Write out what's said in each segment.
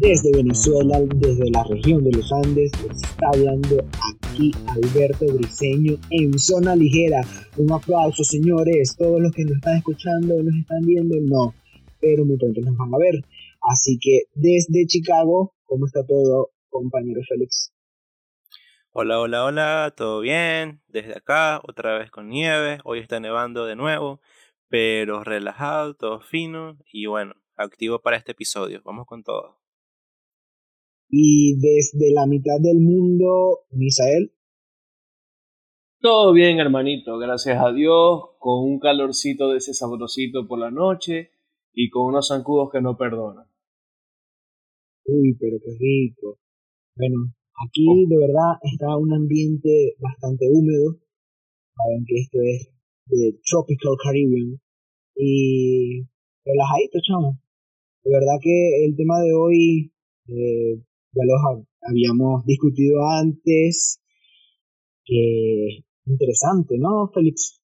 Desde Venezuela, desde la región de los Andes, les está hablando aquí Alberto Briseño en Zona Ligera. Un aplauso, señores. Todos los que nos están escuchando, nos están viendo, no. Pero muy pronto nos van a ver. Así que desde Chicago, ¿cómo está todo, compañero Félix? Hola, hola, hola, ¿todo bien? Desde acá, otra vez con nieve. Hoy está nevando de nuevo, pero relajado, todo fino y bueno, activo para este episodio. Vamos con todo. Y desde la mitad del mundo, Misael. Todo bien, hermanito, gracias a Dios, con un calorcito de ese sabrosito por la noche y con unos zancudos que no perdonan. Uy, pero qué rico. Bueno, aquí oh. de verdad está un ambiente bastante húmedo. Saben que esto es de Tropical Caribbean. Y relajadito, chamo. De verdad que el tema de hoy eh, ya los habíamos discutido antes. Que interesante, ¿no, Félix?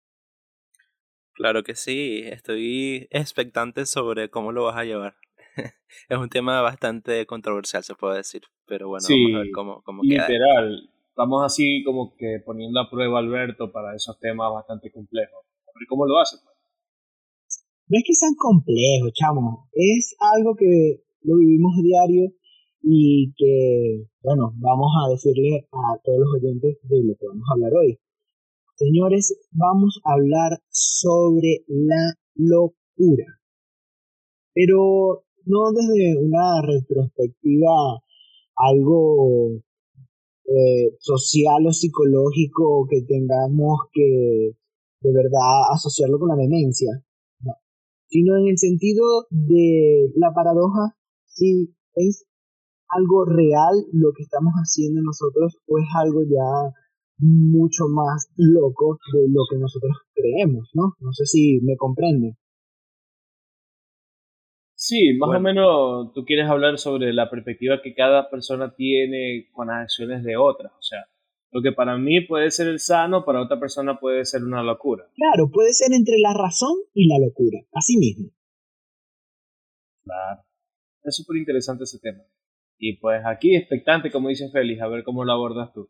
Claro que sí, estoy expectante sobre cómo lo vas a llevar. es un tema bastante controversial, se puede decir, pero bueno, vamos a ver cómo, cómo queda. Literal, estamos así como que poniendo a prueba a Alberto para esos temas bastante complejos. A cómo lo hace. Pues. No es que sean complejos, chamo, es algo que lo vivimos diario y que, bueno, vamos a decirle a todos los oyentes de lo que vamos a hablar hoy. Señores, vamos a hablar sobre la locura, pero no desde una retrospectiva algo eh, social o psicológico que tengamos que de verdad asociarlo con la demencia, no. sino en el sentido de la paradoja si es algo real lo que estamos haciendo nosotros o es algo ya mucho más loco de lo que nosotros creemos, ¿no? No sé si me comprende. Sí, más o menos tú quieres hablar sobre la perspectiva que cada persona tiene con las acciones de otras, o sea, lo que para mí puede ser el sano, para otra persona puede ser una locura. Claro, puede ser entre la razón y la locura, así mismo. Claro, es súper interesante ese tema. Y pues aquí expectante, como dice Félix, a ver cómo lo abordas tú.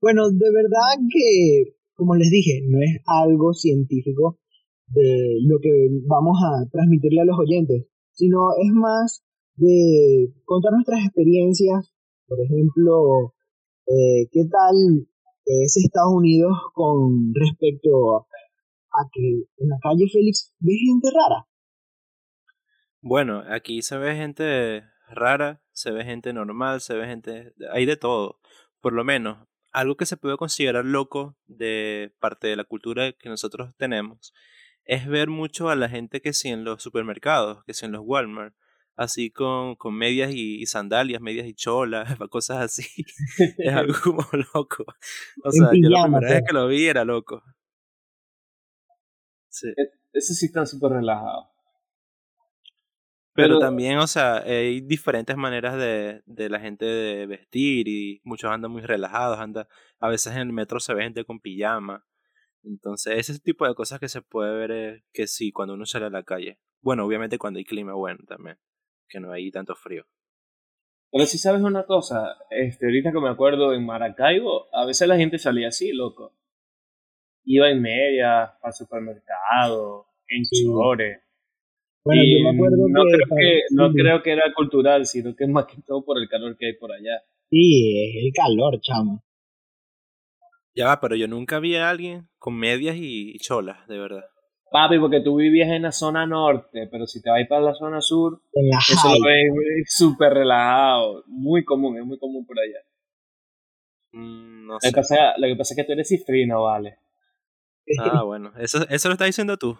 Bueno, de verdad que, como les dije, no es algo científico de lo que vamos a transmitirle a los oyentes, sino es más de contar nuestras experiencias, por ejemplo, eh, qué tal es Estados Unidos con respecto a que en la calle Félix ve gente rara. Bueno, aquí se ve gente rara, se ve gente normal, se ve gente... Hay de todo. Por lo menos, algo que se puede considerar loco de parte de la cultura que nosotros tenemos es ver mucho a la gente que sí en los supermercados, que sí en los Walmart, así con, con medias y, sandalias, medias y cholas, cosas así. es algo como loco. O sea, yo la primera vez que lo vi era loco. Sí. E, ese sí está súper relajado. Pero, también, o sea, hay diferentes maneras de, de la gente de vestir y muchos andan muy relajados, anda, a veces en el metro se ve gente con pijama. Entonces, ese tipo de cosas que se puede ver es que sí, cuando uno sale a la calle. Bueno, obviamente cuando hay clima bueno también, que no hay tanto frío. Pero si sabes una cosa, este, ahorita que me acuerdo en Maracaibo, a veces la gente salía así, loco. Iba en media, al supermercado, en chores bueno, yo me acuerdo no que, creo que no creo que era cultural, sino que es más que todo por el calor que hay por allá. Sí, es el calor, chamo. Ya va, pero yo nunca vi a alguien con medias y cholas, de verdad. Papi, porque tú vivías en la zona norte, pero si te vas para la zona sur, eso lo ves súper relajado. Muy común, es muy común por allá. Mm, no sé. Lo, que pasa, lo que pasa es que tú eres cifrino, vale. Ah, bueno, eso, eso lo estás diciendo tú.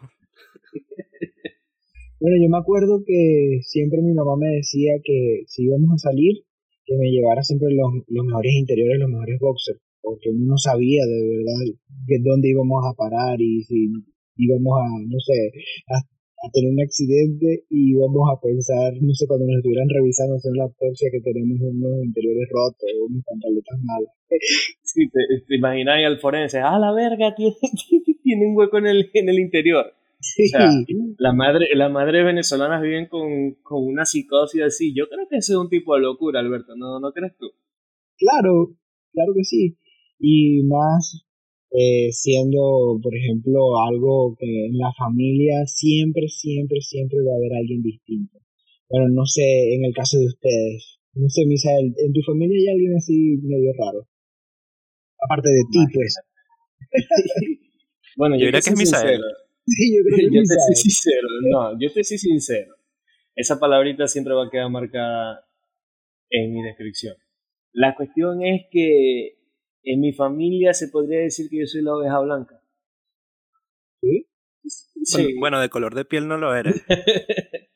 Bueno, yo me acuerdo que siempre mi mamá me decía que si íbamos a salir, que me llevara siempre los, los mejores interiores, los mejores boxers, porque uno no sabía de verdad de dónde íbamos a parar y si íbamos a, no sé, a, tener un accidente y íbamos a pensar, no sé, cuando nos estuvieran revisando en la autopsia que tenemos unos interiores rotos, unos pantaletas malas. Sí, te, te imaginas al forense, ah, la verga, tiene, tiene un hueco en el, en el interior O sea, la madre, las madres venezolanas viven con, con una psicosis así. Yo creo que ese es un tipo de locura, Alberto, ¿no, no crees tú? Claro, claro que sí. Y más eh, siendo, por ejemplo, algo que en la familia siempre, siempre, siempre va a haber alguien distinto. Bueno, no sé, en el caso de ustedes, no sé, Misael, ¿en tu familia hay alguien así medio raro? Aparte de ti, pues. bueno, yo, creo que es Misael. Sí, yo creo que yo te soy sincero, no, yo te soy sincero. Esa palabrita siempre va a quedar marcada en mi descripción. La cuestión es que en mi familia se podría decir que yo soy la oveja blanca. ¿Sí? sí. Bueno, de color de piel no lo eres.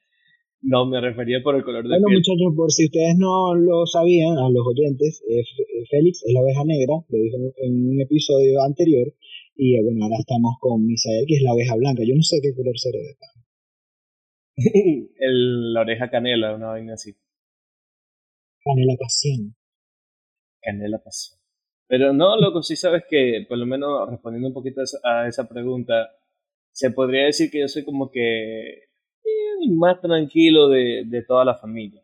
no, me refería por el color de piel. Bueno, muchachos, por si ustedes no lo sabían, a los oyentes, eh, Félix es la oveja negra, lo dije en un episodio anterior, y eh, bueno, ahora estamos con Misael, que es la oveja blanca. Yo no sé qué color será de el, la oreja canela, una vaina así. Canela pasión. Canela pasión. Pero no, loco, sí sabes que, por lo menos respondiendo un poquito a esa pregunta, se podría decir que yo soy como que eh, más tranquilo de, de toda la familia.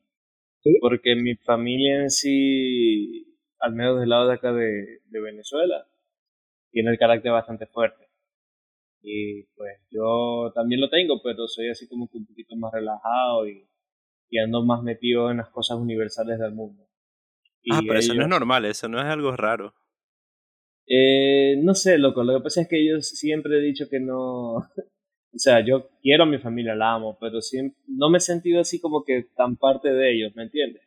Porque mi familia en sí, al menos del lado de acá de, de Venezuela, tiene el carácter bastante fuerte. Y pues yo también lo tengo, pero soy así como que un poquito más relajado y, y ando más metido en las cosas universales del mundo. Ah, pero eso no es normal, eso no es algo raro. Eh, no sé, loco, lo que pasa es que yo siempre he dicho que no... o sea, yo quiero a mi familia, la amo, pero siempre, no me he sentido así como que tan parte de ellos, ¿me entiendes?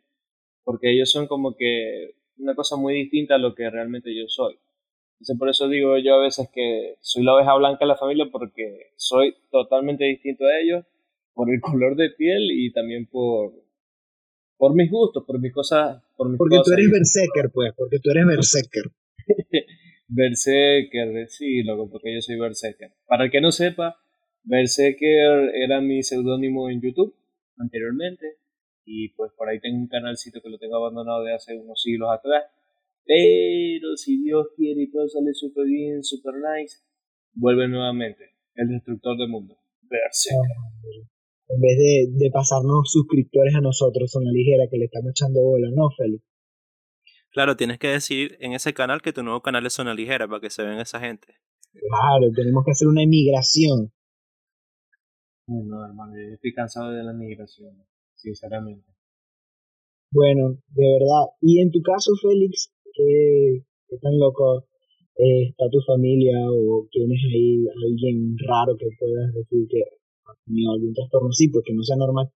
Porque ellos son como que una cosa muy distinta a lo que realmente yo soy. Entonces por eso digo yo a veces que soy la oveja blanca de la familia porque soy totalmente distinto a ellos por el color de piel y también por por mis gustos, por mis cosas, por mis Porque tú eres berserker, pues, porque tú eres berserker. berserker, sí, loco, porque yo soy berserker. Para el que no sepa, berserker era mi seudónimo en YouTube anteriormente y pues por ahí tengo un canalcito que lo tengo abandonado de hace unos siglos atrás pero si Dios quiere y todo sale súper bien, súper nice, vuelve nuevamente el destructor del mundo. En vez de, de, pasarnos suscriptores a nosotros, son la ligera que le estamos echando bola, ¿no, Félix? Claro, tienes que decir en ese canal que tu nuevo canal es Zona Ligera para que se vean esa gente. Claro, tenemos que hacer una emigración. No, hermano, yo estoy cansado de la migración, sinceramente. Bueno, de verdad. Y en tu caso, Félix, qué, tan loco eh, está tu familia o tienes ahí alguien raro que puedas decir que tenido algún trastorno, sí, porque no sea normal.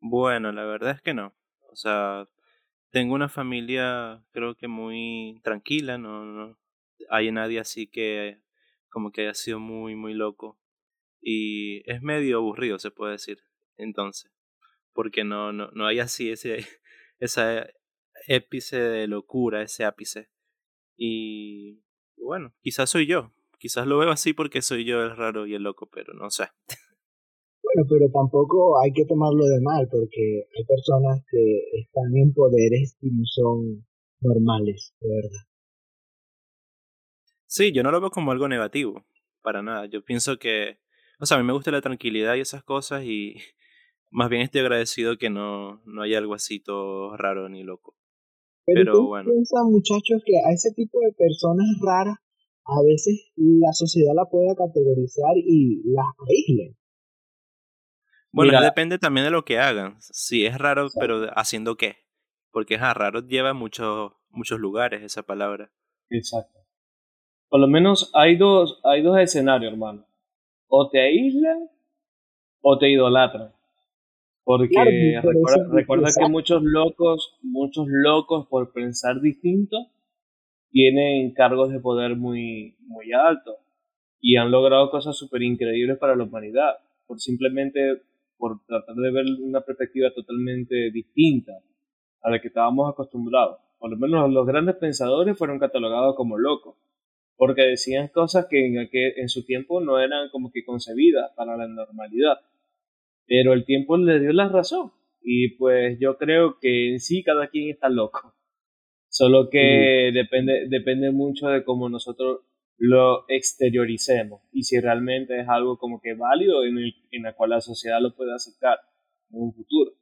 Bueno, la verdad es que no. O sea, tengo una familia creo que muy tranquila, no, no hay nadie así que como que haya sido muy, muy loco. Y es medio aburrido, se puede decir, entonces. Porque no, no, no hay así ese, esa épice de locura, ese ápice. Y bueno, quizás soy yo. Quizás lo veo así porque soy yo el raro y el loco, pero no sé. Bueno, pero tampoco hay que tomarlo de mal, porque hay personas que están en poderes y no son normales, de verdad. Sí, yo no lo veo como algo negativo, para nada. Yo pienso que, o sea, a mí me gusta la tranquilidad y esas cosas y más bien estoy agradecido que no, no haya algo así todo raro ni loco. Pero, bueno. piensa, muchachos, que a ese tipo de personas raras a veces la sociedad la puede categorizar y las aísle. Bueno, depende también de lo que hagan. Si es raro, pero haciendo qué. Porque es raro lleva muchos muchos lugares esa palabra. Exacto. Por lo menos hay dos, hay dos escenarios, hermano. O te aíslan o te idolatran. Porque recuerda, que muchos locos, muchos locos por pensar distinto, tienen cargos de poder muy, muy altos y han logrado cosas súper increíbles para la humanidad, por simplemente por tratar de ver una perspectiva totalmente distinta a la que estábamos acostumbrados. Por lo menos los grandes pensadores fueron catalogados como locos, porque decían cosas que en, en su tiempo no eran como que concebidas para la normalidad pero el tiempo le dio la razón. Y pues yo creo que en sí cada quien está loco. Solo que depende, depende mucho de cómo nosotros lo exterioricemos y si realmente es algo como que válido en, el, en la cual la sociedad lo puede aceptar en un futuro.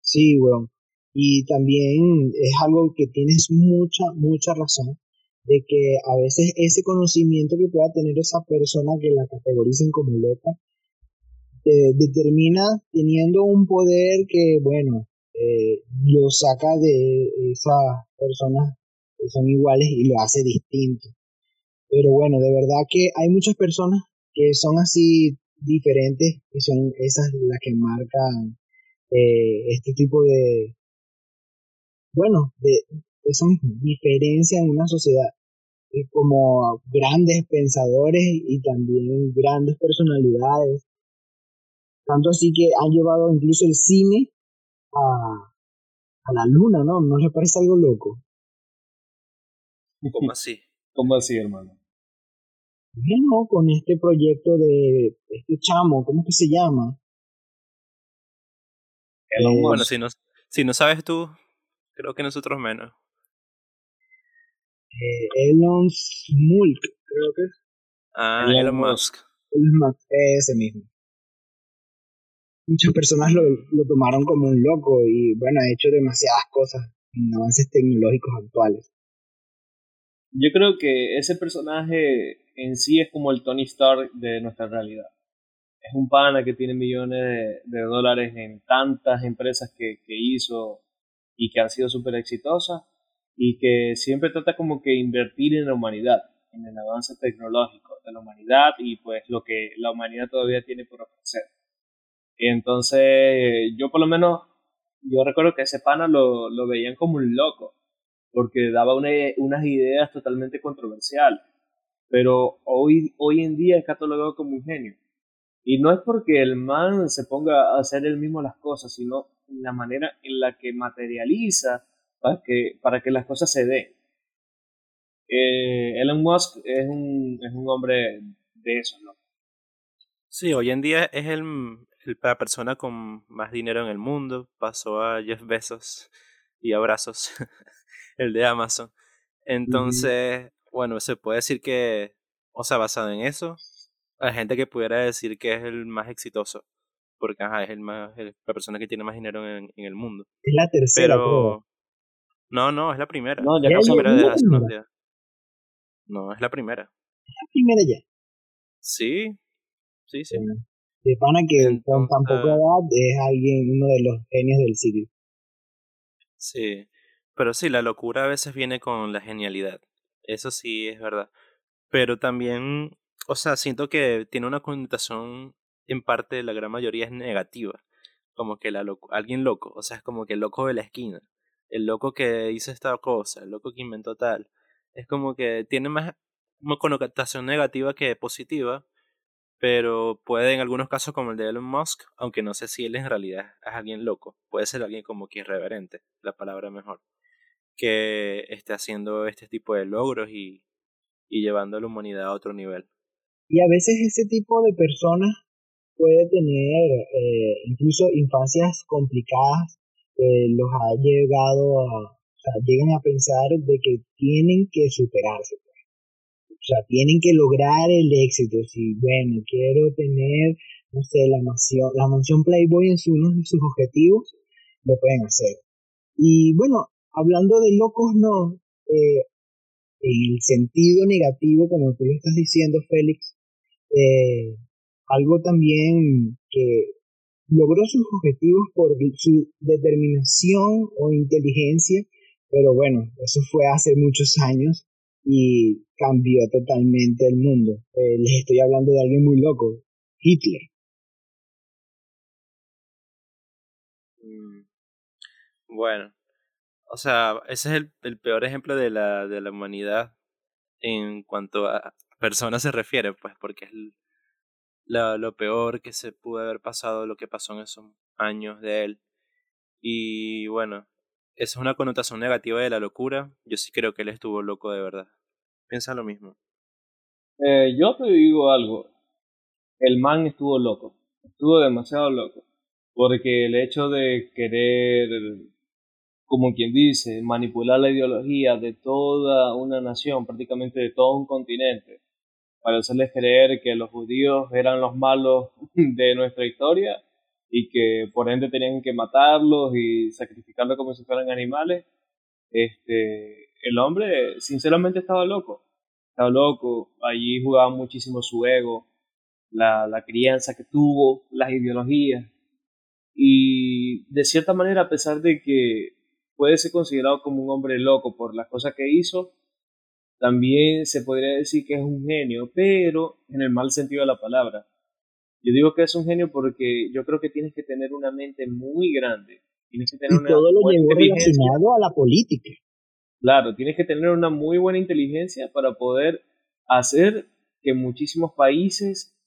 Sí, weón. Y también es algo que tienes mucha, mucha razón, de que a veces ese conocimiento que pueda tener esa persona que la categoricen como loca, eh, determina teniendo un poder que, bueno, eh, lo saca de esas personas que son iguales y lo hace distinto. Pero bueno, de verdad que hay muchas personas que son así diferentes y son esas las que marcan eh, este tipo de, bueno, de esa diferencia en una sociedad eh, como grandes pensadores y también grandes personalidades. Tanto así que han llevado incluso el cine a, a la luna, ¿no? ¿No le parece algo loco? ¿Cómo así? ¿Cómo así, hermano? Bueno, con este proyecto de este chamo, ¿cómo que se llama? Eh, bueno, si no, si no sabes tú, creo que nosotros menos. Eh, Elon Musk, creo que es. Ah, Elon, Musk. Elon Musk, ese mismo. Muchas personas lo, lo tomaron como un loco y bueno, ha hecho demasiadas cosas en avances tecnológicos actuales. Yo creo que ese personaje en sí es como el Tony Stark de nuestra realidad. Es un pana que tiene millones de, dólares en tantas empresas que, que hizo y que han sido súper exitosas y que siempre trata como que invertir en la humanidad, en el avance tecnológico de la humanidad y pues lo que la humanidad todavía tiene por ofrecer. Entonces yo por lo menos, yo recuerdo que ese pana lo, lo veían como un loco, porque daba unas ideas totalmente controversiales, pero hoy, hoy en día es catalogado como un genio. Y no es porque el man se ponga a hacer él mismo las cosas, sino la manera en la que materializa para que, para que las cosas se den. Eh, Elon Musk es un, es un hombre de eso, ¿no? Sí, hoy en día es el, la persona con más dinero en el mundo. Pasó a Jeff Bezos y abrazos, el de Amazon. Entonces, bueno, se puede decir que, o sea, basado en eso, hay gente que pudiera decir que es el más exitoso. Porque ajá, es el más, la persona que tiene más dinero en, en el mundo. Es la tercera. Pero, no, no, es la primera. No, ya es la primera de hace unos días. No, es la primera. Es la primera ya. Sí, sí, sí. De pana que con Entonces- tan poca edad es alguien, uno de los genios del siglo. Sí. Pero sí, la locura a veces viene con la genialidad. Eso sí es verdad. Pero también, o sea, siento que tiene una connotación, en parte, la gran mayoría es negativa. Como que la loco, alguien loco, o sea, es como que el loco de la esquina. El loco que hizo esta cosa, el loco que inventó tal. Es como que tiene más una connotación negativa que positiva, pero puede en algunos casos como el de Elon Musk, aunque no sé si él en realidad es alguien loco, puede ser alguien como que irreverente, la palabra mejor, que esté haciendo este tipo de logros y, y llevando a la humanidad a otro nivel. Y a veces ese tipo de personas puede tener eh, incluso infancias complicadas, eh, los ha llegado a, o sea, llegan a pensar de que tienen que superarse. O sea, tienen que lograr el éxito. Si, bueno, quiero tener, no sé, la mansión, la mansión Playboy en su- uno de sus objetivos, lo pueden hacer. Y bueno, hablando de locos, no, eh, en el sentido negativo, como tú lo estás diciendo, Félix, eh, algo también que logró sus objetivos por su determinación o inteligencia, pero bueno, eso fue hace muchos años y cambió totalmente el mundo. Eh, les estoy hablando de alguien muy loco, Hitler. Mm, Bueno, o sea, ese es el, peor ejemplo de la, de la humanidad en cuanto a personas se refiere, pues, porque es la- lo peor que se pudo haber pasado, lo que pasó en esos años de él. Y bueno, esa es una connotación negativa de la locura. Yo sí creo que él estuvo loco de verdad. Piensa lo mismo. Eh, yo te digo algo. El man estuvo loco. Estuvo demasiado loco. Porque el hecho de querer como quien dice, manipular la ideología de toda una nación, prácticamente de todo un continente, para hacerles creer que los judíos eran los malos de nuestra historia y que por ende tenían que matarlos y sacrificarlos como si fueran animales, este, el hombre sinceramente estaba loco, estaba loco, allí jugaba muchísimo su ego, la, la crianza que tuvo, las ideologías, y de cierta manera, a pesar de que puede ser considerado como un hombre loco por las cosas que hizo, también se podría decir que es un genio, pero en el mal sentido de la palabra. Yo digo que es un genio porque yo creo que tienes que tener una mente muy grande. Tienes que tener y todo lo llevó relacionado a la política. Claro, tienes que tener una muy buena inteligencia para poder hacer que muchísimos países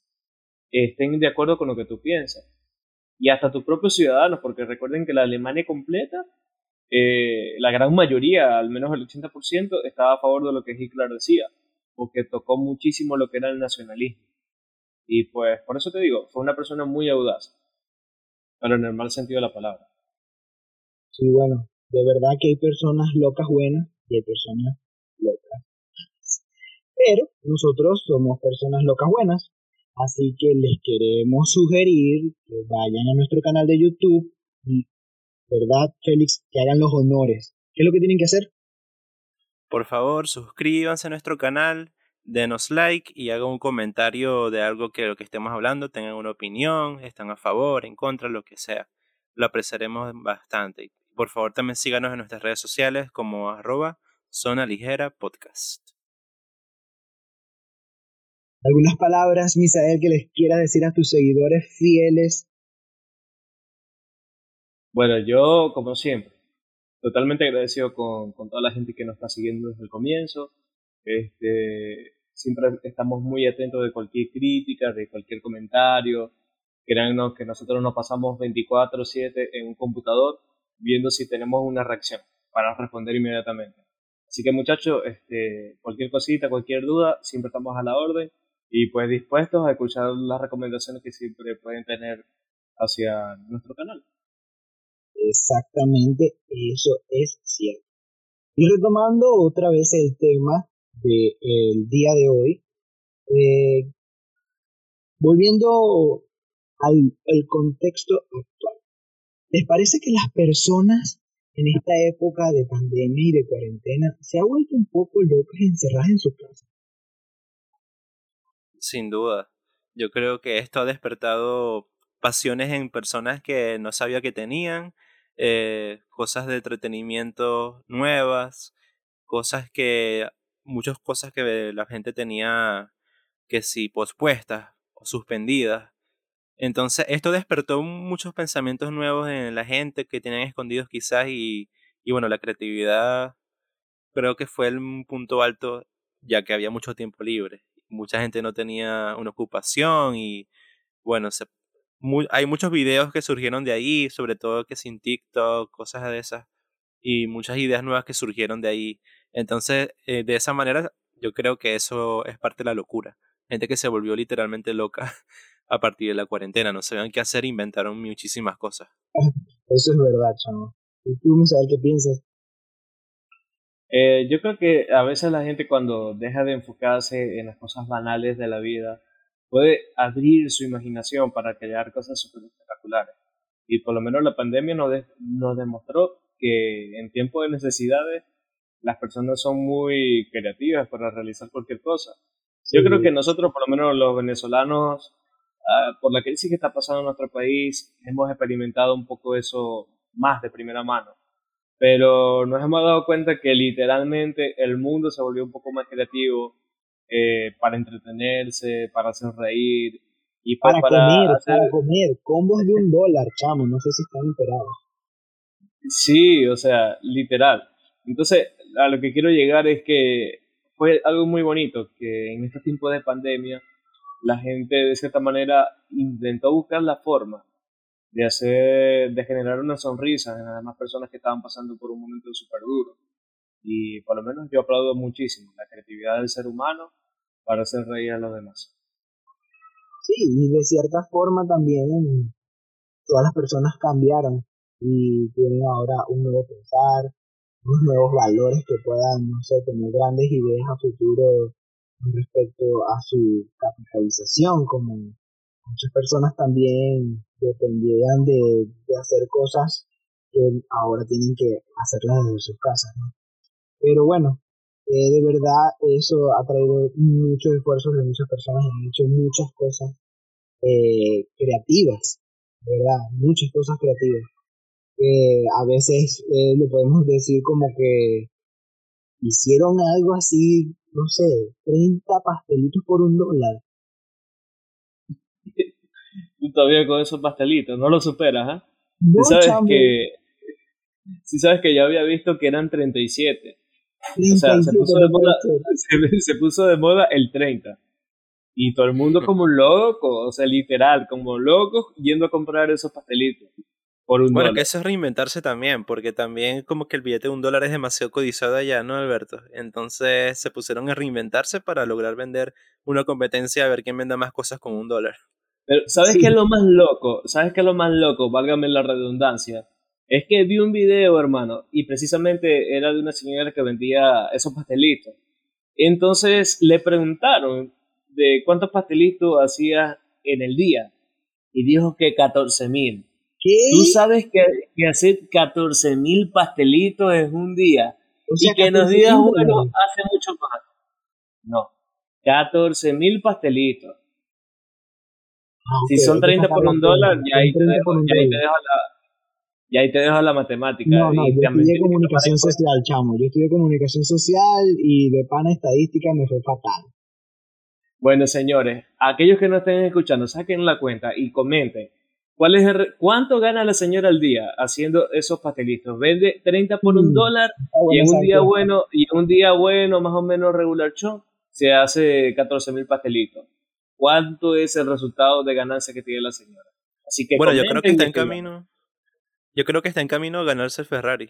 estén de acuerdo con lo que tú piensas. Y hasta tus propios ciudadanos, porque recuerden que la Alemania completa eh, la gran mayoría, al menos el 80%, estaba a favor de lo que Hitler decía, porque tocó muchísimo lo que era el nacionalismo. Y pues por eso te digo, fue una persona muy audaz, pero en el mal sentido de la palabra. Sí, bueno, de verdad que hay personas locas buenas y hay personas locas. Pero nosotros somos personas locas buenas, así que les queremos sugerir que vayan a nuestro canal de YouTube y ¿verdad, Félix? Que hagan los honores. ¿Qué es lo que tienen que hacer? Por favor, suscríbanse a nuestro canal, denos like y hagan un comentario de algo que lo que estemos hablando, tengan una opinión, están a favor, en contra, lo que sea. Lo apreciaremos bastante. Por favor, también síganos en nuestras redes sociales como arroba zona ligera podcast. ¿Algunas palabras, Misael, que les quiera decir a tus seguidores fieles bueno, yo, como siempre, totalmente agradecido con, con, toda la gente que nos está siguiendo desde el comienzo. Este, siempre estamos muy atentos de cualquier crítica, de cualquier comentario. Créannos que nosotros nos pasamos 24/7 en un computador viendo si tenemos una reacción para responder inmediatamente. Así que muchachos, este, cualquier cosita, cualquier duda, siempre estamos a la orden y pues dispuestos a escuchar las recomendaciones que siempre pueden tener hacia nuestro canal. Exactamente, eso es cierto. Y retomando otra vez el tema del día de hoy, eh, volviendo al contexto actual, ¿les parece que las personas en esta época de pandemia y de cuarentena se han vuelto un poco locas encerradas en su casa? Sin duda. Yo creo que esto ha despertado pasiones en personas que no sabía que tenían eh, cosas de entretenimiento nuevas, cosas que, muchas cosas que la gente tenía que si pospuestas o suspendidas. Entonces esto despertó muchos pensamientos nuevos en la gente que tenían escondidos quizás y, bueno, la creatividad creo que fue el punto alto ya que había mucho tiempo libre. Mucha gente no tenía una ocupación y bueno, se hay muchos videos que surgieron de ahí, sobre todo que sin TikTok, cosas de esas, y muchas ideas nuevas que surgieron de ahí. Entonces, eh, de esa manera, yo creo que eso es parte de la locura. Gente que se volvió literalmente loca a partir de la cuarentena, no sabían qué hacer, inventaron muchísimas cosas. Eso es verdad, chamo. ¿Y tú, saber qué piensas? Eh, yo creo que a veces la gente cuando deja de enfocarse en las cosas banales de la vida, puede abrir su imaginación para crear cosas súper espectaculares. Y por lo menos la pandemia nos, nos demostró que en tiempos de necesidades las personas son muy creativas para realizar cualquier cosa. Yo creo que nosotros, por lo menos los venezolanos, ah, por la crisis que está pasando en nuestro país, hemos experimentado un poco eso más de primera mano. Pero nos hemos dado cuenta que literalmente el mundo se volvió un poco más creativo, eh, para entretenerse, para hacer reír y pues para, comer, para comer, combos de un dólar, chamo, no sé si están enterados. Sí, o sea, literal. Entonces, a lo que quiero llegar es que fue algo muy bonito, que en este tiempo de pandemia la gente de cierta manera intentó buscar la forma de hacer, de generar una sonrisa en las demás personas que estaban pasando por un momento súper duro. Y por lo menos yo aplaudo muchísimo la creatividad del ser humano para hacer reír a los demás. Sí, y de cierta forma también todas las personas cambiaron. y tienen ahora un nuevo pensar, unos nuevos valores que puedan, no sé, tener grandes ideas a futuro respecto a su capitalización, como muchas personas también dependían de, hacer cosas que ahora tienen que hacerlas desde sus casas, ¿no? Pero bueno, eh, de verdad eso ha traído muchos esfuerzos de muchas personas, han hecho muchas cosas eh, creativas, ¿verdad? Muchas cosas creativas. Eh, a veces eh, le podemos decir como que hicieron algo así, no sé, 30 pastelitos por un dólar. Tú todavía con esos pastelitos, no lo superas, ¿ah? No, sabes que si sabes que ya había visto que eran 37. o sea, se puso, de moda, se, puso de moda el 30. Y todo el mundo como loco, o sea, literal, como loco yendo a comprar esos pastelitos. Por un bueno, que eso es reinventarse también, porque también como que el billete de un dólar es demasiado codizado allá, ¿no, Alberto? Entonces se pusieron a reinventarse para lograr vender una competencia, a ver quién venda más cosas con un dólar. Pero, ¿sabes qué es lo más loco? ¿Sabes qué es lo más loco? Válgame la redundancia. Es que vi un video, hermano, y precisamente era de una señora que vendía esos pastelitos. Entonces le preguntaron de cuántos pastelitos hacía en el día. Y dijo que 14 mil. Tú sabes que, que hacer 14 mil pastelitos es un día. y que nos digas, bueno, hace mucho más. No, 14 mil pastelitos. Ah, si son 30 por un dólar, ya ahí, te dejo, ya ahí te dejo la, ya ahí te dejo la matemática. No, no, yo estudié comunicación social, chamo. Yo estudié comunicación social y de pana estadística me fue fatal. Bueno, señores, aquellos que no estén escuchando, saquen la cuenta y comenten. ¿Cuál es ¿Cuánto gana la señora al día haciendo esos pastelitos? Vende 30 por un mm, dólar y en un día bueno, y en un día bueno, más o menos regular show, se hace 14 mil pastelitos. ¿Cuánto es el resultado de ganancia que tiene la señora? Así que bueno, yo creo que está en camino. Yo creo que está en camino a ganarse el Ferrari.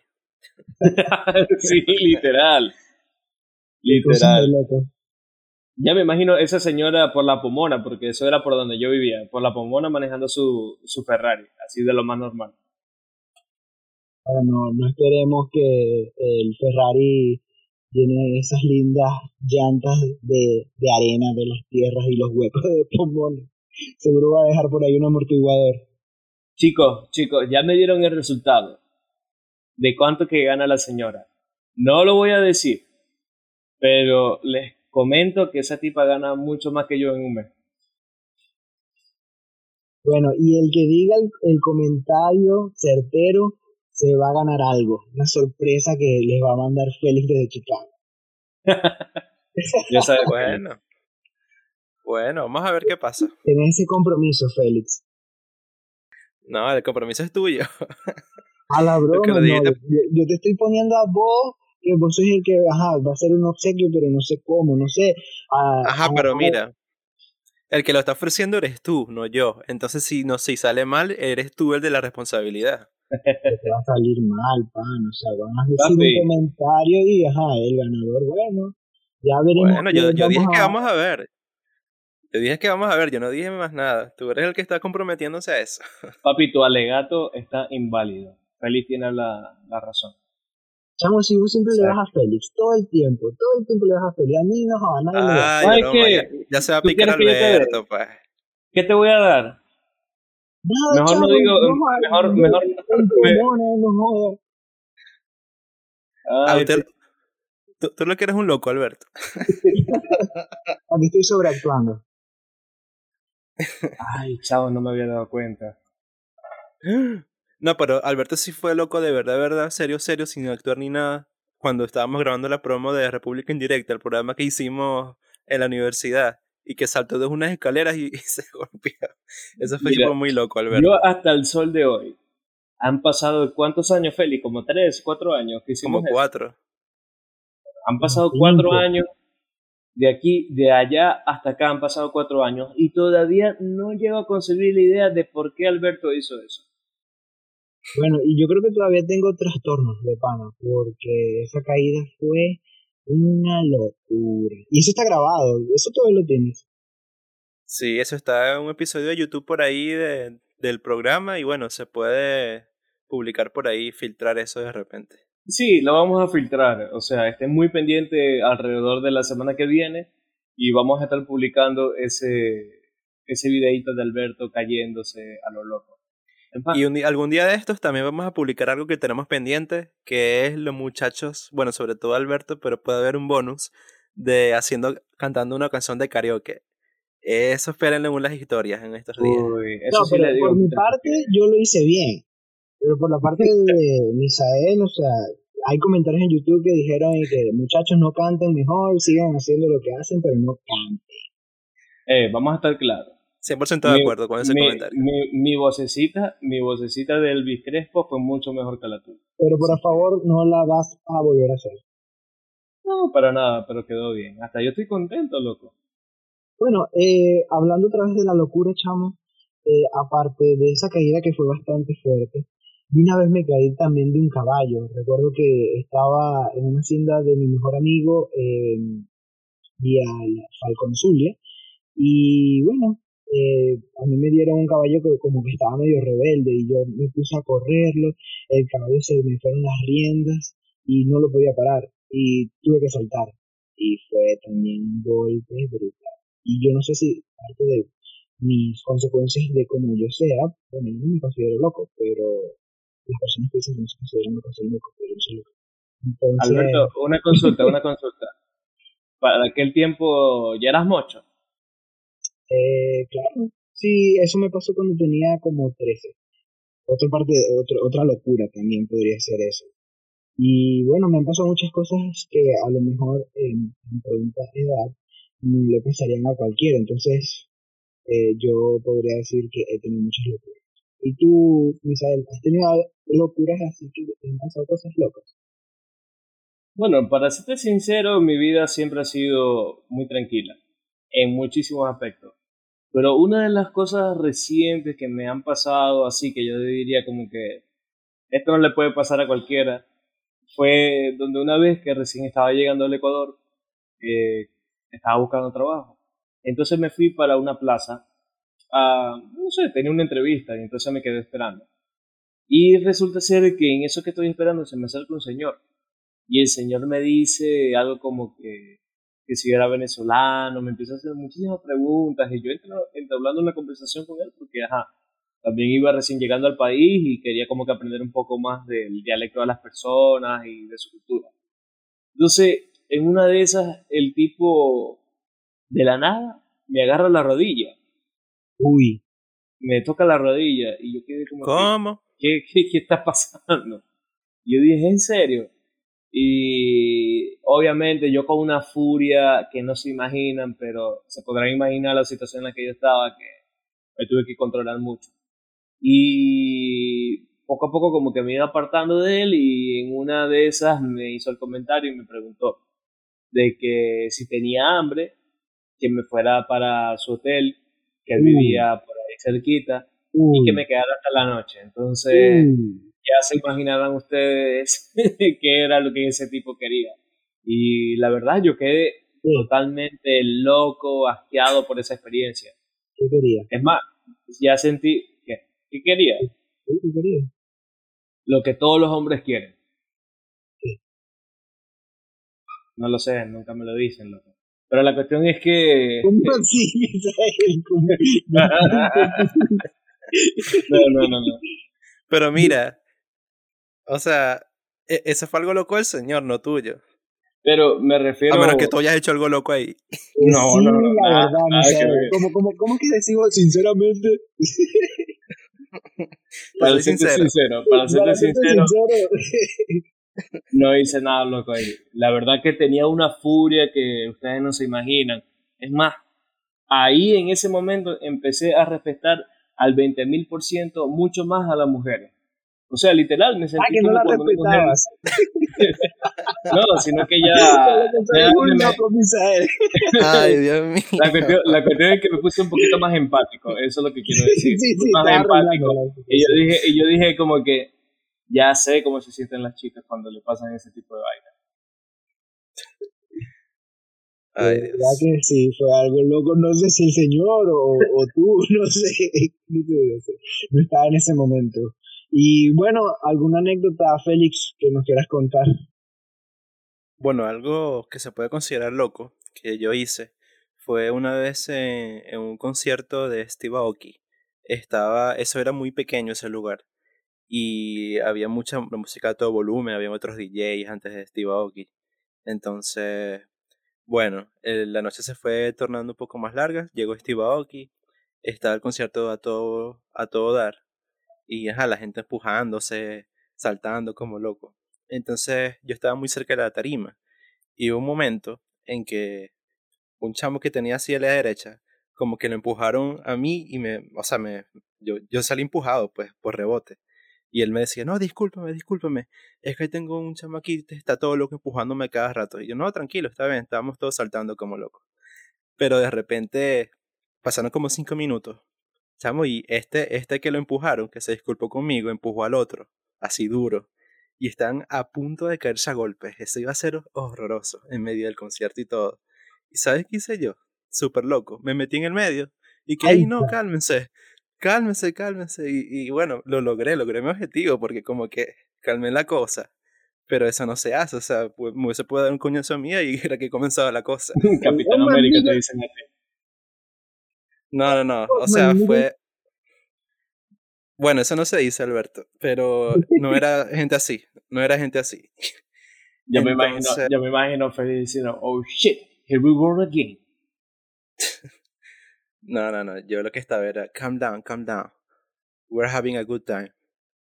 sí, literal. Literal. Ya me imagino esa señora por la Pomona, porque eso era por donde yo vivía, por la Pomona manejando su, su Ferrari, así de lo más normal. Bueno, no esperemos que el Ferrari tiene esas lindas llantas de, de arena de las tierras y los huecos de Pomona. Seguro va a dejar por ahí un amortiguador. Chicos, chicos, ya me dieron el resultado de cuánto que gana la señora. No lo voy a decir, pero les comento que esa tipa gana mucho más que yo en un mes. Bueno, y el que diga el, comentario certero se va a ganar algo, una sorpresa que les va a mandar Félix desde Chicago. ya sabes, bueno. Bueno, vamos a ver qué pasa. Ten ese compromiso, Félix. No, el compromiso es tuyo. A la broma, no, yo, yo, te estoy poniendo a vos que vos sois el que ajá, va a ser un obsequio, pero no sé cómo, no sé. ajá, pero mira, el que lo está ofreciendo eres tú, no yo. Entonces, si no si sale mal, eres tú el de la responsabilidad. te va a salir mal, pan. O sea, van a decir un comentario y, ajá, el ganador, bueno, ya veremos. Bueno, yo, yo dije que vamos a ver. Yo dije que vamos a ver, yo no dije más nada. Tú eres el que está comprometiéndose a eso. Papi, tu alegato está inválido. Feliz tiene la, la razón. Chamo, si vos siempre le das a Félix, todo el tiempo, todo el tiempo le das a Félix, a mí no, a nadie le das. Ay, que, ya, se va a picar Alberto, pues. ¿Qué te voy a dar? mejor no digo, mejor, mejor, mejor. Ay, usted, tú, tú lo que eres un loco, Alberto. Aquí estoy sobreactuando. Ay, chavo, no me había dado cuenta. No, pero Alberto sí fue loco de verdad, de verdad, serio, serio, sin actuar ni nada. Cuando estábamos grabando la promo de República Indirecta, el programa que hicimos en la universidad, y que saltó de unas escaleras y, se golpeó. Eso fue muy loco, Alberto. Yo hasta el sol de hoy, han pasado cuántos años, Félix, como tres, cuatro años que hicimos. Como cuatro. Han pasado cuatro años. De aquí, de allá hasta acá han pasado cuatro años y todavía no llego a concebir la idea de por qué Alberto hizo eso. Bueno, y yo creo que todavía tengo trastornos de pana, porque esa caída fue una locura. Y eso está grabado, eso todavía lo tienes. Sí, eso está en un episodio de YouTube por ahí de, del programa y bueno, se puede publicar por ahí, filtrar eso de repente. Sí, lo vamos a filtrar. O sea, estén muy pendiente alrededor de la semana que viene y vamos a estar publicando ese, ese videito de Alberto cayéndose a lo loco. Y algún día de estos también vamos a publicar algo que tenemos pendiente, que es los muchachos, bueno, sobre todo Alberto, pero puede haber un bonus de haciendo, cantando una canción de karaoke. Eso esperen en las historias en estos días. no, pero por mi parte yo lo hice bien. Pero por la parte de Misael, o sea, hay comentarios en YouTube que dijeron que muchachos no canten mejor, sigan haciendo lo que hacen, pero no canten. Eh, vamos a estar claros. 100% de acuerdo con ese comentario. Mi, mi, vocecita, mi vocecita de Elvis Crespo fue mucho mejor que la tuya. Pero por favor, no la vas a volver a hacer. No, para nada, pero quedó bien. Hasta yo estoy contento, loco. Bueno, eh, hablando otra vez de la locura, chamo, eh, aparte de esa caída que fue bastante fuerte, y una vez me caí también de un caballo. Recuerdo que estaba en una hacienda de mi mejor amigo en vía Falcón Zulia. Y bueno, eh, a mí me dieron un caballo que como que estaba medio rebelde y yo me puse a correrlo. El caballo se me fueron las riendas y no lo podía parar. Y tuve que saltar. Y fue también un golpe brutal. Y yo no sé si parte de mis consecuencias de cómo yo sea, bueno, no me considero loco, pero las personas que dicen que no se consideran locos son locos, pero yo soy loco. Alberto, una consulta, una consulta. Para aquel tiempo ya eras mocho. Eh, claro. Sí, eso me pasó cuando tenía como 13. Otra parte, otro, otra locura también podría ser eso. Y bueno, me han pasado muchas cosas que a lo mejor en, en pregunta de edad le pasarían a cualquiera. Entonces, eh, yo podría decir que he tenido muchas locuras. ¿Y tú, Misael, has tenido locuras así que te han pasado cosas locas? Bueno, para serte sincero, mi vida siempre ha sido muy tranquila, en muchísimos aspectos. Pero una de las cosas recientes que me han pasado, así que yo diría como que esto no le puede pasar a cualquiera, fue donde una vez que recién estaba llegando al Ecuador, eh, estaba buscando trabajo. Entonces me fui para una plaza, a, no sé, tenía una entrevista y entonces me quedé esperando. Y resulta ser que en eso que estoy esperando se me acerca un señor. Y el señor me dice algo como que, que si era venezolano, me empieza a hacer muchísimas preguntas y yo entro entablando una conversación con él porque, ajá, también iba recién llegando al país y quería como que aprender un poco más del dialecto de las personas y de su cultura. Entonces, en una de esas, el tipo de la nada me agarra la rodilla. Uy. Me toca la rodilla y yo quedé como... ¿Cómo? ¿Qué, qué, qué está pasando? Yo dije, ¿en serio? Y obviamente yo con una furia que no se imaginan, pero se podrán imaginar la situación en la que yo estaba, que me tuve que controlar mucho. Y poco a poco como que me iba apartando de él y en una de esas me hizo el comentario y me preguntó de que si tenía hambre, que me fuera para su hotel, que él vivía por ahí cerquita, y que me quedara hasta la noche. Entonces, ya se imaginarán ustedes qué era lo que ese tipo quería. Y la verdad, yo quedé totalmente loco, asqueado por esa experiencia. ¿Qué quería? Es más, ya sentí. ¿Qué, ¿Qué quería? ¿Qué quería? Lo que todos los hombres quieren. No lo sé, nunca me lo dicen, loco. Pero la cuestión es que. ¿Cómo así, no, no, no, no. Pero mira, o sea, e, eso fue algo loco del señor, no tuyo. Pero me refiero. A menos que tú hayas hecho algo loco ahí. No, sí, no, no. La nada, verdad, nada no que sé. ver. ¿Cómo, cómo, ¿Cómo que decimos sinceramente? Para serte sincero. sincero, Para serte sincero, sincero. no hice nada loco ahí. La verdad que tenía una furia que ustedes no se imaginan. Es más, ahí en ese momento empecé a respetar al 20.000% mucho más a las mujeres. O sea, literal, me sentí Ah, que no como la respetabas. No, sino que ya... ya me-. Ay, Dios mío. la, cuestión, la cuestión es que me puse un poquito más empático. Eso es lo que quiero decir. Sí, sí, más empático. Y yo dije, y yo dije como que ya sé cómo se sienten las chicas cuando le pasan ese tipo de vainas. Ay, De Dios. verdad que sí, fue algo loco. No sé si el señor o, o tú, no sé. No, sé, no estaba en ese momento. Y bueno, ¿alguna anécdota, Félix, que nos quieras contar? Bueno, algo que se puede considerar loco que yo hice fue una vez en, un concierto de Steve Aoki. Estaba, eso era muy pequeño ese lugar y había mucha música a todo volumen, había otros DJs antes de Steve Aoki. Entonces, bueno, la noche se fue tornando un poco más larga, llegó Steve Aoki, estaba el concierto a todo, a todo dar y ajá, la gente empujándose, saltando como loco. Entonces yo estaba muy cerca de la tarima y hubo un momento en que un chamo que tenía así a la derecha, como que lo empujaron a mí y me, o sea, me, yo, yo salí empujado pues por rebote. Y él me decía, no, discúlpame, discúlpame, es que tengo un chamo aquí, está todo loco empujándome cada rato. Y yo, no, tranquilo, está bien, estábamos todos saltando como locos. Pero de repente pasaron como cinco minutos, chamo, y este, este que lo empujaron, que se disculpó conmigo, empujó al otro, así duro. Y están a punto de caerse a golpes. Eso iba a ser horroroso en medio del concierto y todo. ¿Y sabes qué hice yo? Súper loco. Me metí en el medio y que, ahí no, cálmense cálmese, cálmese. Y, bueno, lo logré, logré mi objetivo porque como que calmé la cosa. Pero eso no se hace, o sea, pues, me se puede dar un coñazo a mí y era que comenzaba la cosa. Capitán América te dicen a No, no, no, o sea, fue... Bueno, eso no se dice, Alberto, pero no era gente así, no era gente así. Yo me imagino, yo me imagino Feliz diciendo, oh shit, here we go again. No, no, no. Yo lo que estaba era, calm down, calm down. We're having a good time.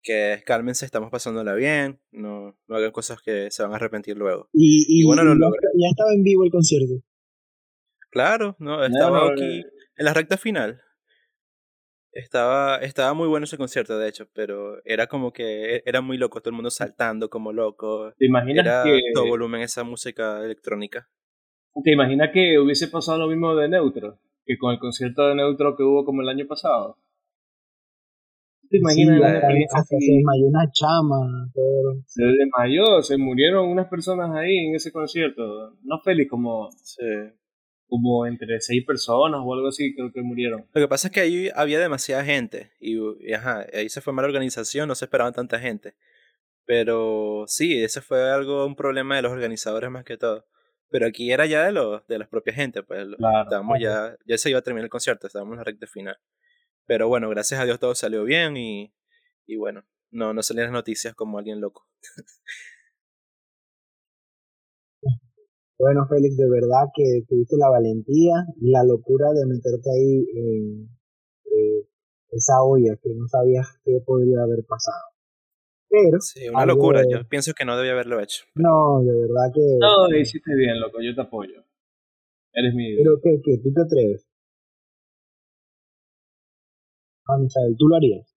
Que cálmense, estamos pasándola bien. No, no hagan cosas que se van a arrepentir luego. Y, bueno, ya estaba en vivo el concierto. Claro, no, estaba aquí en la recta final. Estaba, estaba muy bueno ese concierto, de hecho, pero era como que era muy loco, todo el mundo saltando como loco. ¿Te imaginas era que... todo volumen esa música electrónica? ¿Te imaginas que hubiese pasado lo mismo de Neutro? que con el concierto de Neutro que hubo como el año pasado. ¿Te imaginas? se desmayó una chama. Se desmayó, se murieron unas personas ahí en ese concierto. No Félix, como, como entre seis personas o algo así, creo que murieron. Lo que pasa es que ahí había demasiada gente y, ajá, ahí se fue mala organización, no se esperaban tanta gente. Pero sí, ese fue algo, un problema de los organizadores más que todo. Pero aquí era ya de, los de la propia gente, pues estábamos ya, ya se iba a terminar el concierto, estábamos en la recta final. Pero bueno, gracias a Dios todo salió bien y, y bueno, no, no salían las noticias como alguien loco. Bueno, Félix, de verdad que tuviste la valentía y la locura de meterte ahí en eh, esa olla que no sabías qué podría haber pasado. Sí, una locura. Yo pienso que no debía haberlo hecho. No, de verdad que. No, hiciste bien, loco. Yo te apoyo. Eres mi. Pero que, que tú te atreves. Ah, ¿tú lo harías?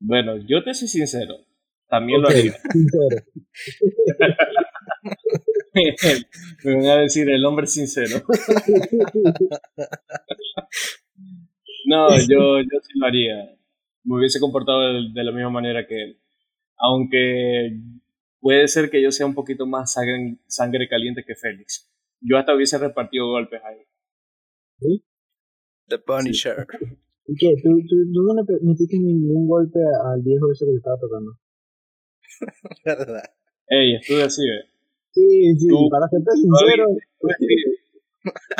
Bueno, yo te soy sincero. También lo haría. Sincero. Me van a decir el hombre sincero. no, yo, yo sí lo haría. Me hubiese comportado de la misma manera que él aunque puede ser que yo sea un poquito más sangre, caliente que Félix. Yo hasta hubiese repartido golpes ahí. ¿Sí? The Punisher. ¿Y qué? ¿Tú, tú, no le metiste ningún golpe al viejo ese que le estaba tocando? ¿Verdad? Ey, estuve así, ¿eh? Sí, sí, para serte sincero.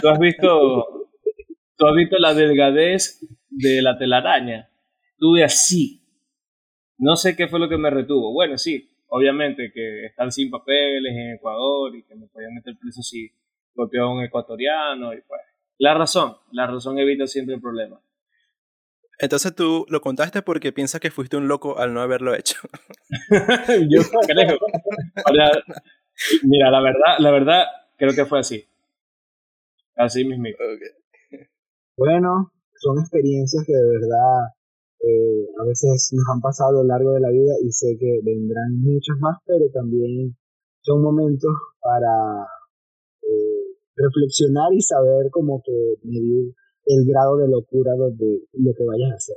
¿Tú has visto, tú has visto la delgadez de la telaraña? Estuve así, no sé qué fue lo que me retuvo. Bueno, sí, obviamente que están sin papeles en Ecuador y que me podían meter preso si golpeaba a un ecuatoriano y pues. La razón, la razón evita siempre el problema. Entonces tú lo contaste porque piensas que fuiste un loco al no haberlo hecho. Yo creo. Mira, la verdad, la verdad, creo que fue así. Así mismo. Bueno, son experiencias que de verdad eh, a veces nos han pasado a lo largo de la vida y sé que vendrán muchas más, pero también son momentos para eh, reflexionar y saber como que medir el grado de locura de lo que vayas a hacer.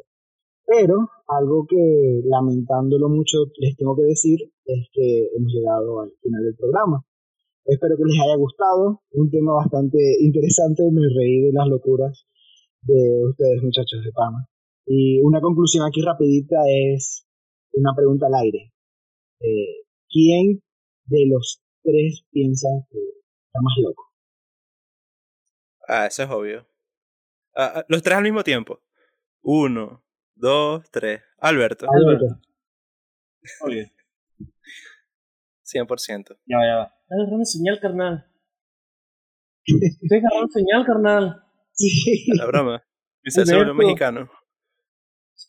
Pero algo que lamentándolo mucho les tengo que decir es que hemos llegado al final del programa. Espero que les haya gustado, un tema bastante interesante, me reí de las locuras de ustedes muchachos de Pama. Y una conclusión aquí rapidita es una pregunta al aire. Eh, ¿Quién de los tres piensa que está más loco? Ah, eso es obvio. Ah, ah, los tres al mismo tiempo. Uno, dos, tres. Alberto. Alberto. Oye, 100%. ya va, ya va. Estás agarrando señal, carnal. Estoy agarrando señal, carnal. Sí. La broma. Mi se volvió Alberto. mexicano.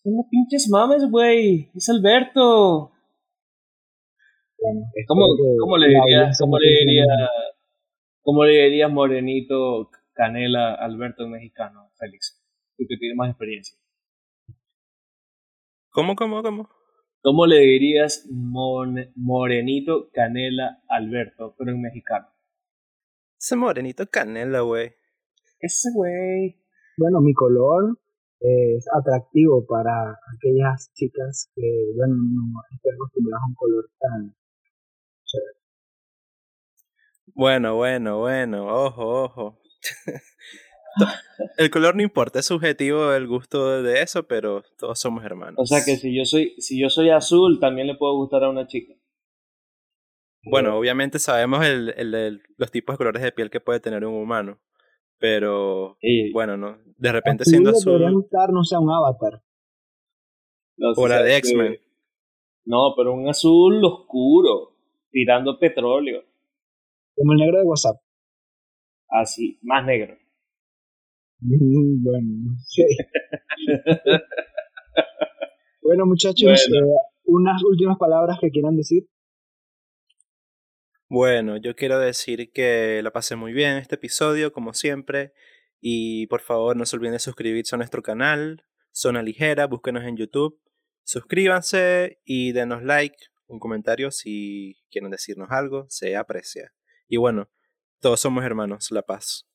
No pinches mames, güey. Es Alberto. Bueno, ¿Cómo, espero que cómo le dirías, cómo le diría, cómo le dirías morenito, canela, Alberto mexicano, Félix? Tú que tienes más experiencia. ¿Cómo, cómo, cómo? ¿Cómo le dirías mon- morenito, canela, Alberto, pero en mexicano? Ese morenito canela, güey. Ese güey. Bueno, mi color es atractivo para aquellas chicas que, bueno, no están acostumbradas a un color tan chévere. Bueno, bueno, bueno. Ojo, ojo. el color no importa, es subjetivo el gusto de eso, pero todos somos hermanos. O sea que si yo soy, si yo soy azul, también le puedo gustar a una chica. Bueno, obviamente sabemos el, el- el- los tipos de colores de piel que puede tener un humano. Pero, bueno, no. De repente Azul siendo le podría azul, gustar, no sea un avatar. no, o la de X-Men. No, pero un azul oscuro, tirando petróleo, Como el negro de WhatsApp. así, más negro. Mm, Bueno, no sé. bueno, muchachos, Bueno. eh, unas últimas palabras que quieran decir. Bueno, yo quiero decir que la pasé muy bien este episodio, como siempre. Y por favor, no se olviden de suscribirse a nuestro canal, Zona Ligera, búsquenos en YouTube. Suscríbanse y denos like, un comentario si quieren decirnos algo, se aprecia. Y bueno, todos somos hermanos, La Paz.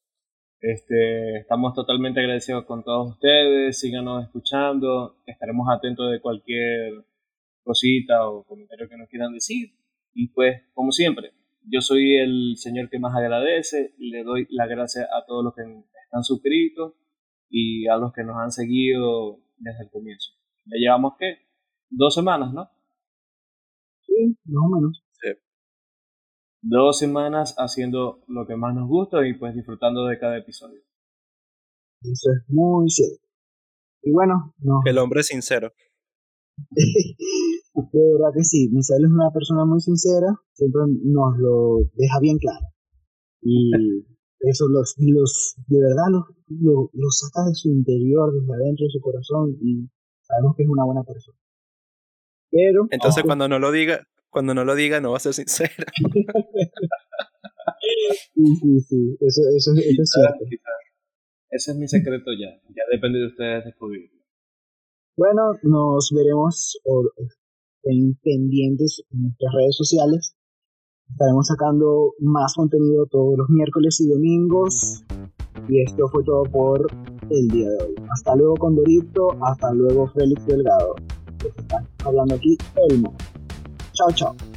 Este, estamos totalmente agradecidos con todos ustedes, síganos escuchando, estaremos atentos de cualquier cosita o comentario que nos quieran decir. Y pues, como siempre, yo soy el señor que más agradece, le doy las gracias a todos los que están suscritos y a los que nos han seguido desde el comienzo. Ya llevamos, ¿qué? Dos semanas, ¿no? Sí, más o menos. Dos semanas haciendo lo que más nos gusta y pues disfrutando de cada episodio. Eso es muy cierto. Y bueno, no. El hombre sincero. De verdad que sí, Misael es una persona muy sincera, siempre nos lo deja bien claro. Y eso los, los de verdad los, lo, lo saca de su interior, desde adentro de su corazón y sabemos que es una buena persona. Pero Entonces cuando no lo diga, cuando no lo diga no va a ser sincero. sí, sí, sí, eso, eso, eso es cierto. Ese es mi secreto ya. Ya depende de ustedes descubrirlo. Bueno, nos veremos estén pendientes en nuestras redes sociales. Estaremos sacando más contenido todos los miércoles y domingos. Y esto fue todo por el día de hoy. Hasta luego, Condorito. Hasta luego, Félix Delgado. Que se está hablando aquí, Elmo. Tchau, tchau.